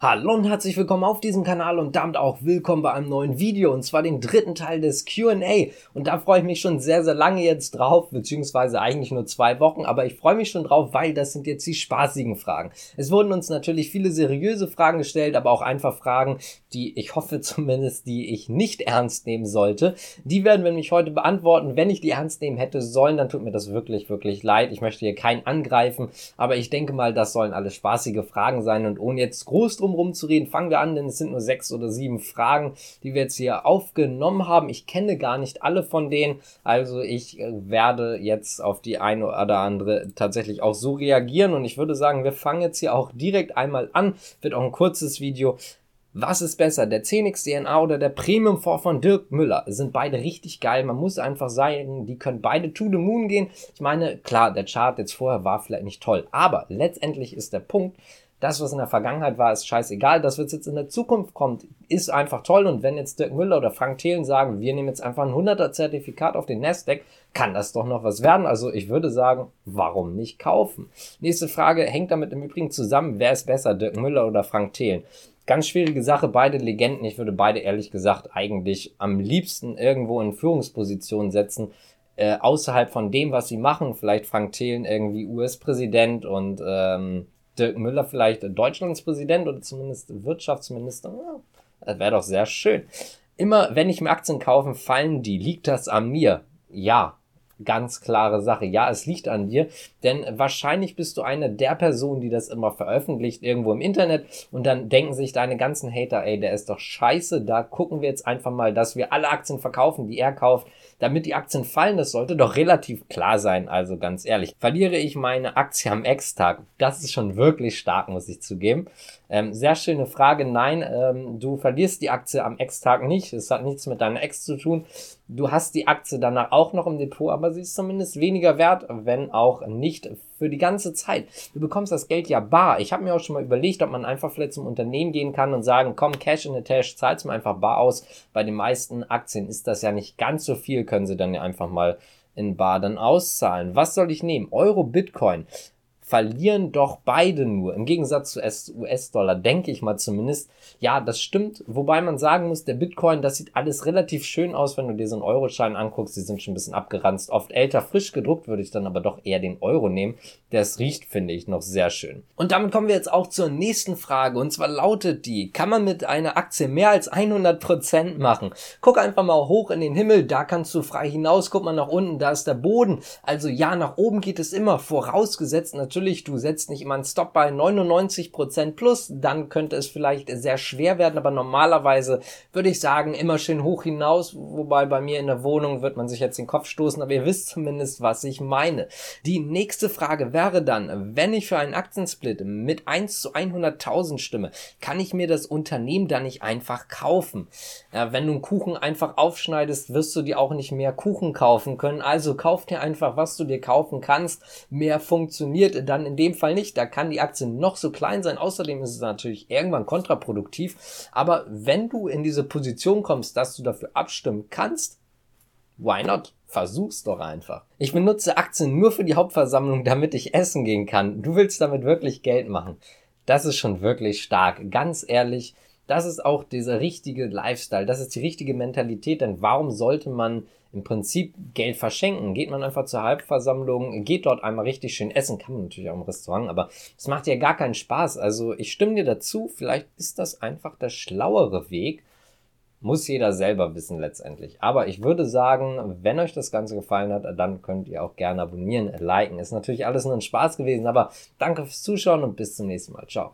Hallo und herzlich willkommen auf diesem Kanal und damit auch willkommen bei einem neuen Video und zwar den dritten Teil des Q&A und da freue ich mich schon sehr, sehr lange jetzt drauf, beziehungsweise eigentlich nur zwei Wochen, aber ich freue mich schon drauf, weil das sind jetzt die spaßigen Fragen. Es wurden uns natürlich viele seriöse Fragen gestellt, aber auch einfach Fragen, die ich hoffe zumindest, die ich nicht ernst nehmen sollte. Die werden wir nämlich heute beantworten. Wenn ich die ernst nehmen hätte sollen, dann tut mir das wirklich, wirklich leid. Ich möchte hier keinen angreifen, aber ich denke mal, das sollen alle spaßige Fragen sein und ohne jetzt groß drum drum rumzureden, fangen wir an, denn es sind nur sechs oder sieben Fragen, die wir jetzt hier aufgenommen haben. Ich kenne gar nicht alle von denen, also ich äh, werde jetzt auf die eine oder andere tatsächlich auch so reagieren und ich würde sagen, wir fangen jetzt hier auch direkt einmal an. Wird auch ein kurzes Video. Was ist besser, der 10x DNA oder der Premium 4 von Dirk Müller? Sind beide richtig geil. Man muss einfach sagen, die können beide to the moon gehen. Ich meine, klar, der Chart jetzt vorher war vielleicht nicht toll, aber letztendlich ist der Punkt, das, was in der Vergangenheit war, ist scheißegal. Das, was jetzt in der Zukunft kommt, ist einfach toll. Und wenn jetzt Dirk Müller oder Frank Thelen sagen, wir nehmen jetzt einfach ein 100er Zertifikat auf den Nasdaq, kann das doch noch was werden. Also ich würde sagen, warum nicht kaufen? Nächste Frage hängt damit im Übrigen zusammen, wer ist besser, Dirk Müller oder Frank Thelen? Ganz schwierige Sache, beide Legenden. Ich würde beide ehrlich gesagt eigentlich am liebsten irgendwo in Führungspositionen setzen. Äh, außerhalb von dem, was sie machen, vielleicht Frank Thelen irgendwie US-Präsident und ähm, Dirk Müller vielleicht Deutschlands Präsident oder zumindest Wirtschaftsminister. Das wäre doch sehr schön. Immer wenn ich mir Aktien kaufe, fallen die. Liegt das an mir? Ja, ganz klare Sache. Ja, es liegt an dir, denn wahrscheinlich bist du eine der Personen, die das immer veröffentlicht irgendwo im Internet und dann denken sich deine ganzen Hater, ey, der ist doch scheiße, da gucken wir jetzt einfach mal, dass wir alle Aktien verkaufen, die er kauft, damit die Aktien fallen. Das sollte doch relativ klar sein, also ganz ehrlich. Verliere ich meine Aktie am Ex-Tag? Das ist schon wirklich stark, muss ich zugeben. Ähm, sehr schöne Frage. Nein, ähm, du verlierst die Aktie am Ex-Tag nicht. Es hat nichts mit deiner Ex zu tun. Du hast die Aktie danach auch noch im Depot, aber sie ist zumindest weniger wert, wenn auch nicht für die ganze Zeit. Du bekommst das Geld ja bar. Ich habe mir auch schon mal überlegt, ob man einfach vielleicht zum Unternehmen gehen kann und sagen, komm, Cash in the Tash, zahlst mir einfach bar aus. Bei den meisten Aktien ist das ja nicht ganz so viel, können sie dann ja einfach mal in bar dann auszahlen. Was soll ich nehmen? Euro, Bitcoin verlieren doch beide nur. Im Gegensatz zu US-Dollar, denke ich mal zumindest. Ja, das stimmt. Wobei man sagen muss, der Bitcoin, das sieht alles relativ schön aus, wenn du dir so einen Euroschein anguckst. Die sind schon ein bisschen abgeranzt. Oft älter, frisch gedruckt, würde ich dann aber doch eher den Euro nehmen. Es riecht, finde ich, noch sehr schön. Und damit kommen wir jetzt auch zur nächsten Frage. Und zwar lautet die, kann man mit einer Aktie mehr als 100% machen? Guck einfach mal hoch in den Himmel, da kannst du frei hinaus. Guck mal nach unten, da ist der Boden. Also ja, nach oben geht es immer. Vorausgesetzt natürlich, natürlich, du setzt nicht immer einen Stop bei 99% plus, dann könnte es vielleicht sehr schwer werden, aber normalerweise würde ich sagen, immer schön hoch hinaus, wobei bei mir in der Wohnung wird man sich jetzt den Kopf stoßen, aber ihr wisst zumindest, was ich meine. Die nächste Frage wäre dann, wenn ich für einen Aktiensplit mit 1 zu 100.000 stimme, kann ich mir das Unternehmen dann nicht einfach kaufen? Ja, wenn du einen Kuchen einfach aufschneidest, wirst du dir auch nicht mehr Kuchen kaufen können, also kauf dir einfach, was du dir kaufen kannst. Mehr funktioniert dann in dem Fall nicht. Da kann die Aktie noch so klein sein. Außerdem ist es natürlich irgendwann kontraproduktiv. Aber wenn du in diese Position kommst, dass du dafür abstimmen kannst, why not? Versuch's doch einfach. Ich benutze Aktien nur für die Hauptversammlung, damit ich essen gehen kann. Du willst damit wirklich Geld machen. Das ist schon wirklich stark. Ganz ehrlich, das ist auch dieser richtige Lifestyle. Das ist die richtige Mentalität. Denn warum sollte man im Prinzip Geld verschenken. Geht man einfach zur Halbversammlung, geht dort einmal richtig schön essen, kann man natürlich auch im Restaurant, aber es macht ja gar keinen Spaß. Also ich stimme dir dazu, vielleicht ist das einfach der schlauere Weg. Muss jeder selber wissen letztendlich. Aber ich würde sagen, wenn euch das Ganze gefallen hat, dann könnt ihr auch gerne abonnieren, liken. Ist natürlich alles nur ein Spaß gewesen, aber danke fürs Zuschauen und bis zum nächsten Mal. Ciao.